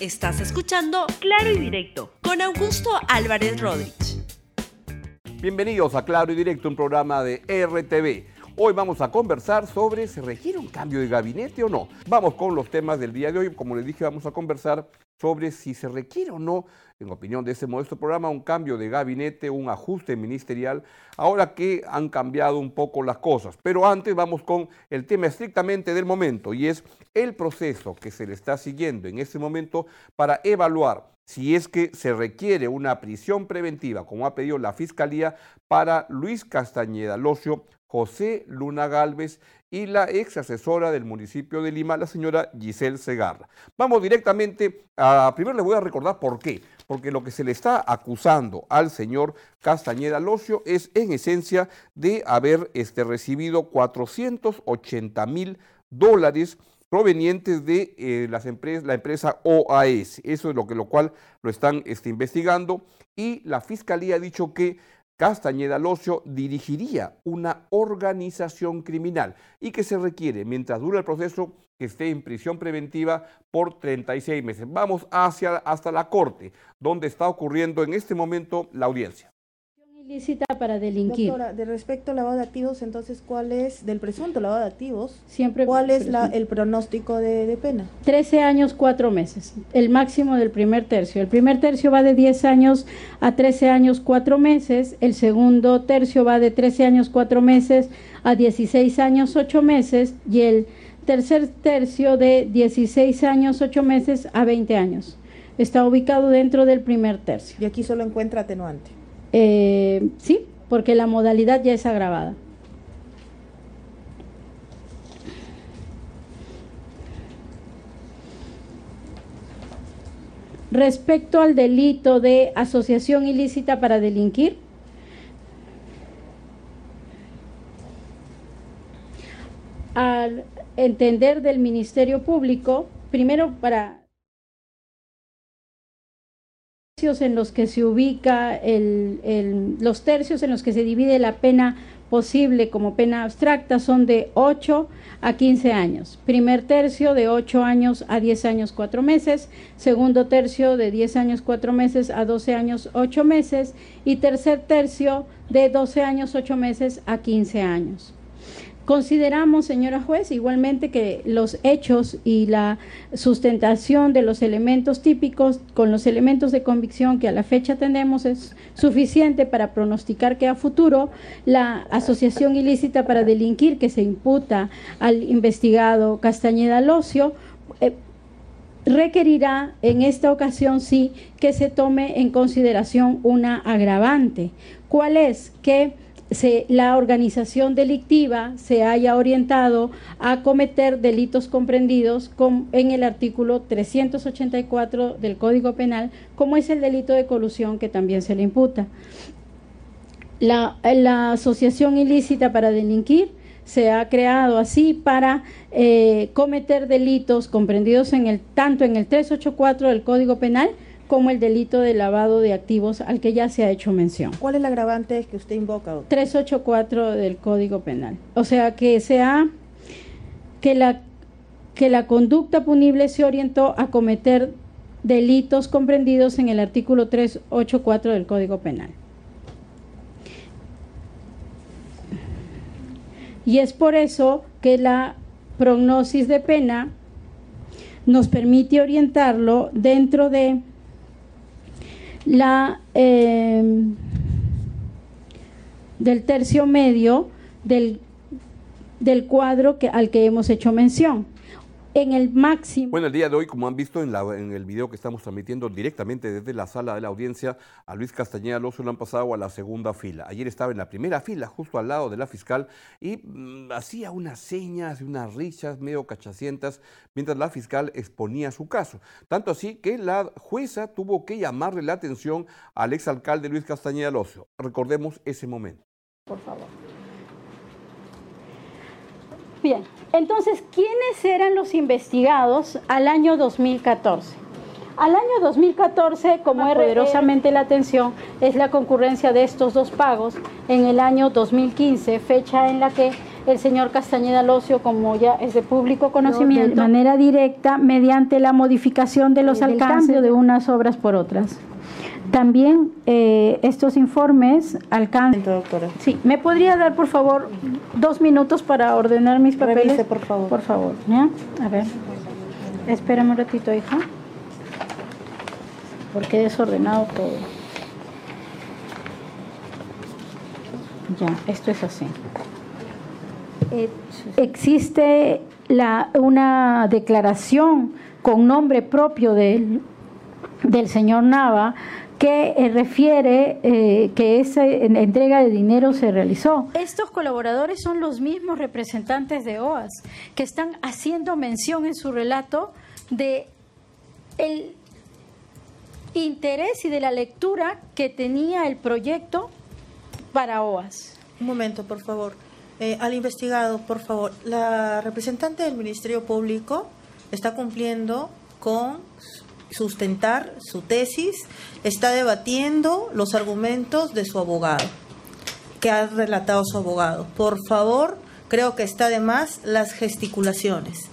Estás escuchando Claro y Directo con Augusto Álvarez Rodríguez. Bienvenidos a Claro y Directo, un programa de RTV. Hoy vamos a conversar sobre si requiere un cambio de gabinete o no. Vamos con los temas del día de hoy. Como les dije, vamos a conversar sobre si se requiere o no, en opinión de este modesto programa, un cambio de gabinete, un ajuste ministerial, ahora que han cambiado un poco las cosas. Pero antes vamos con el tema estrictamente del momento y es el proceso que se le está siguiendo en este momento para evaluar si es que se requiere una prisión preventiva, como ha pedido la Fiscalía, para Luis Castañeda Locio, José Luna Galvez y la ex asesora del municipio de Lima, la señora Giselle Segarra. Vamos directamente a, primero les voy a recordar por qué, porque lo que se le está acusando al señor Castañeda Locio es en esencia de haber este, recibido 480 mil dólares provenientes de eh, las empresas, la empresa OAS. Eso es lo, que, lo cual lo están este, investigando y la fiscalía ha dicho que Castañeda Locio dirigiría una organización criminal y que se requiere, mientras dura el proceso, que esté en prisión preventiva por 36 meses. Vamos hacia, hasta la corte, donde está ocurriendo en este momento la audiencia ilícita para delinquir. Doctora, de respecto al lavado de activos, entonces, ¿cuál es, del presunto lavado de activos, Siempre cuál es la, el pronóstico de, de, pena? 13 años, 4 meses, el máximo del primer tercio. El primer tercio va de 10 años a 13 años, 4 meses, el segundo tercio va de 13 años, 4 meses a 16 años, 8 meses, y el tercer tercio de 16 años, 8 meses a 20 años. Está ubicado dentro del primer tercio. Y aquí solo encuentra atenuante. Eh, sí, porque la modalidad ya es agravada. Respecto al delito de asociación ilícita para delinquir, al entender del Ministerio Público, primero para en los que se ubica el, el, los tercios en los que se divide la pena posible como pena abstracta son de 8 a 15 años. Primer tercio de 8 años a 10 años 4 meses, segundo tercio de 10 años 4 meses a 12 años 8 meses y tercer tercio de 12 años 8 meses a 15 años. Consideramos, señora juez, igualmente que los hechos y la sustentación de los elementos típicos con los elementos de convicción que a la fecha tenemos es suficiente para pronosticar que a futuro la asociación ilícita para delinquir que se imputa al investigado Castañeda Locio eh, requerirá en esta ocasión sí que se tome en consideración una agravante. ¿Cuál es? Que la organización delictiva se haya orientado a cometer delitos comprendidos en el artículo 384 del Código Penal, como es el delito de colusión que también se le imputa. La, asociación ilícita para delinquir se ha creado así para eh, cometer delitos comprendidos en el tanto en el 384 del Código Penal como el delito de lavado de activos al que ya se ha hecho mención. ¿Cuál es el agravante que usted invoca? 384 del Código Penal. O sea, que sea que la que la conducta punible se orientó a cometer delitos comprendidos en el artículo 384 del Código Penal. Y es por eso que la prognosis de pena nos permite orientarlo dentro de la eh, del tercio medio del, del cuadro que, al que hemos hecho mención en el máximo. Bueno, el día de hoy, como han visto en, la, en, el video que estamos transmitiendo directamente desde la sala de la audiencia, a Luis Castañeda Lozo lo han pasado a la segunda fila. Ayer estaba en la primera fila, justo al lado de la fiscal, y mm, hacía unas señas y unas risas medio cachacientas mientras la fiscal exponía su caso. Tanto así que la jueza tuvo que llamarle la atención al exalcalde Luis Castañeda Lozo. Recordemos ese momento. Por favor. Bien, entonces, ¿quiénes eran los investigados al año 2014? Al año 2014, como es poderosamente la atención, es la concurrencia de estos dos pagos en el año 2015, fecha en la que el señor Castañeda Locio, como ya es de público conocimiento, de manera directa mediante la modificación de los alcances de unas obras por otras. También eh, estos informes alcanzan. Doctora. Sí, ¿me podría dar por favor dos minutos para ordenar mis papeles? Revise, por favor. Por favor, ¿ya? A ver. Espérame un ratito, hija. Porque he desordenado todo. Ya, esto es así. Existe la, una declaración con nombre propio del, del señor Nava que eh, refiere eh, que esa entrega de dinero se realizó. Estos colaboradores son los mismos representantes de OAS que están haciendo mención en su relato de el interés y de la lectura que tenía el proyecto para OAS. Un momento, por favor. Eh, al investigado, por favor, la representante del Ministerio Público está cumpliendo con sustentar su tesis, está debatiendo los argumentos de su abogado, que ha relatado su abogado. Por favor, creo que está de más las gesticulaciones,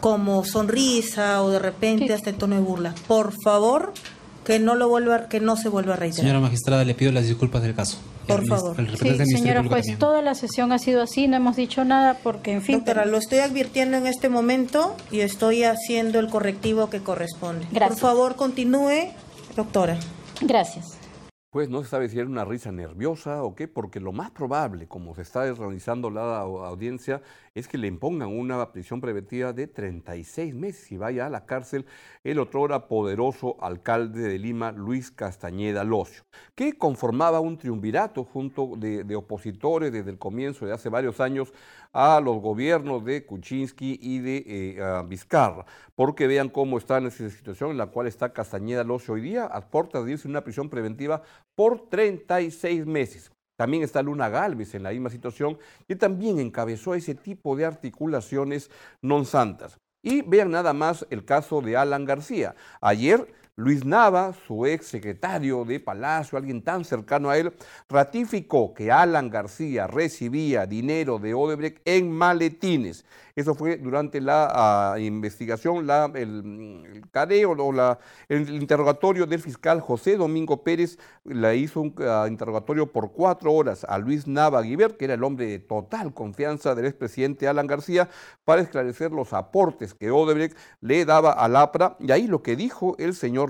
como sonrisa o de repente hasta en tono de burla. Por favor, que no lo vuelva, que no se vuelva a reiterar. Señora magistrada, le pido las disculpas del caso. Por favor. sí, señora juez, toda la sesión ha sido así, no hemos dicho nada porque, en fin... Doctora, lo estoy advirtiendo en este momento y estoy haciendo el correctivo que corresponde. Gracias. Por favor, continúe, doctora. Gracias. Pues no se sabe si era una risa nerviosa o qué, porque lo más probable, como se está realizando la audiencia, es que le impongan una prisión preventiva de 36 meses y vaya a la cárcel el otrora poderoso alcalde de Lima, Luis Castañeda Locio, que conformaba un triunvirato junto de, opositores desde el comienzo de hace varios años a los gobiernos de Kuczynski y de eh, Vizcarra, porque vean cómo está en esa situación en la cual está Castañeda Locio hoy día, a puertas de irse una prisión preventiva por 36 meses. También está Luna Galvez en la misma situación y también encabezó ese tipo de articulaciones non santas. Y vean nada más el caso de Alan García. Ayer Luis Nava, su ex secretario de Palacio, alguien tan cercano a él, ratificó que Alan García recibía dinero de Odebrecht en maletines. Eso fue durante la ah, investigación, la, el, careo o la, el interrogatorio del fiscal José Domingo Pérez. Le hizo un ah, interrogatorio por cuatro horas a Luis Nava Guiber, que era el hombre de total confianza del expresidente Alan García, para esclarecer los aportes que Odebrecht le daba al APRA. Y ahí lo que dijo el señor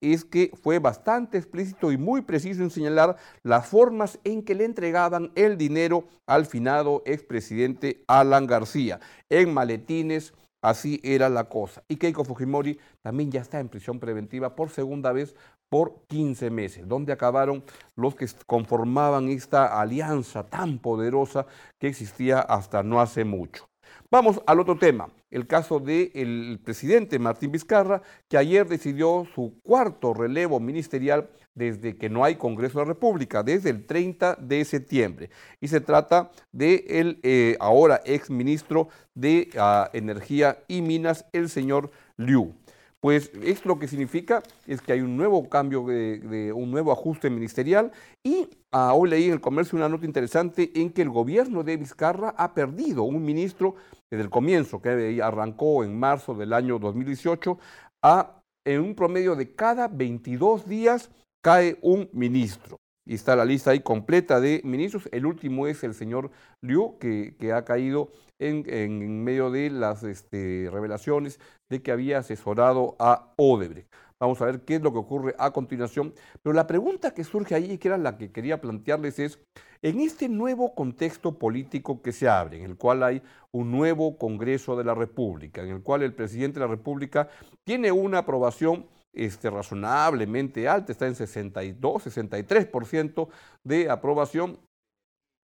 Es que fue bastante explícito y muy preciso en señalar las formas en que le entregaban el dinero al finado expresidente Alan García en maletines, así era la cosa. Y Keiko Fujimori también ya está en prisión preventiva por segunda vez por 15 meses, donde acabaron los que conformaban esta alianza tan poderosa que existía hasta no hace mucho. Vamos al otro tema, el caso del presidente Martín Vizcarra, que ayer decidió su cuarto relevo ministerial desde que no hay Congreso de la República, desde el 30 de septiembre. Y se trata de el eh, ahora ex ministro de ah, Energía y Minas, el señor Liu. Pues esto lo que significa es que hay un nuevo cambio, de, un nuevo ajuste ministerial y ah, hoy leí en el comercio una nota interesante en que el gobierno de Vizcarra ha perdido un ministro desde el comienzo, que arrancó en marzo del año 2018, a en un promedio de cada 22 días cae un ministro. Y está la lista ahí completa de ministros. El último es el señor Liu, que, ha caído en, medio de las este, revelaciones de que había asesorado a Odebrecht. Vamos a ver qué es lo que ocurre a continuación. Pero la pregunta que surge ahí, que era la que quería plantearles, es, en este nuevo contexto político que se abre, en el cual hay un nuevo Congreso de la República, en el cual el presidente de la República tiene una aprobación este, razonablemente alta, está en 62, 63% de aprobación,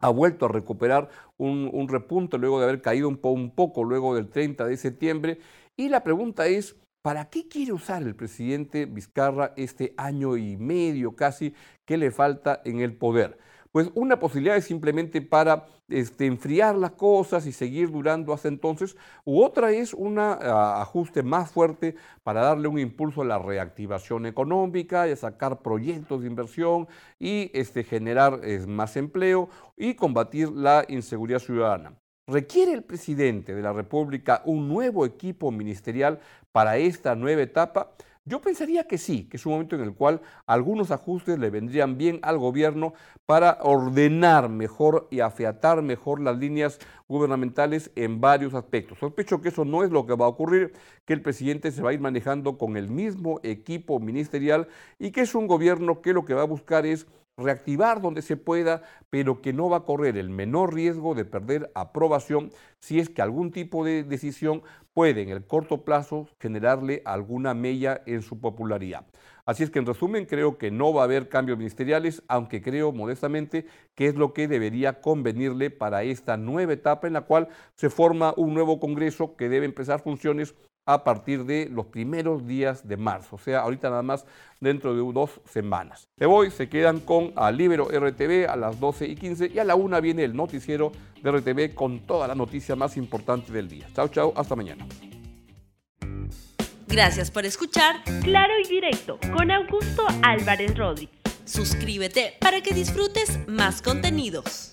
ha vuelto a recuperar un, repunte luego de haber caído un, un poco luego del 30 de septiembre. Y la pregunta es, ¿para qué quiere usar el presidente Vizcarra este año y medio casi que le falta en el poder? pues una posibilidad es simplemente para este, enfriar las cosas y seguir durando hasta entonces, u otra es un ajuste más fuerte para darle un impulso a la reactivación económica a sacar proyectos de inversión y este, generar más empleo y combatir la inseguridad ciudadana. ¿Requiere el presidente de la República un nuevo equipo ministerial para esta nueva etapa? Yo pensaría que sí, que es un momento en el cual algunos ajustes le vendrían bien al gobierno para ordenar mejor y afiatar mejor las líneas gubernamentales en varios aspectos. Sospecho que eso no es lo que va a ocurrir, que el presidente se va a ir manejando con el mismo equipo ministerial y que es un gobierno que lo que va a buscar es reactivar donde se pueda, pero que no va a correr el menor riesgo de perder aprobación si es que algún tipo de decisión puede en el corto plazo generarle alguna mella en su popularidad. Así es que en resumen creo que no va a haber cambios ministeriales, aunque creo modestamente que es lo que debería convenirle para esta nueva etapa en la cual se forma un nuevo Congreso que debe empezar funciones a partir de los primeros días de marzo, o sea, ahorita nada más dentro de dos semanas. De hoy se quedan con a Libero RTV a las 12 y 15 y a la una viene el noticiero de RTV con toda la noticia más importante del día. Chao, chao, hasta mañana. Gracias por escuchar Claro y Directo con Augusto Álvarez Rodríguez. Suscríbete para que disfrutes más contenidos.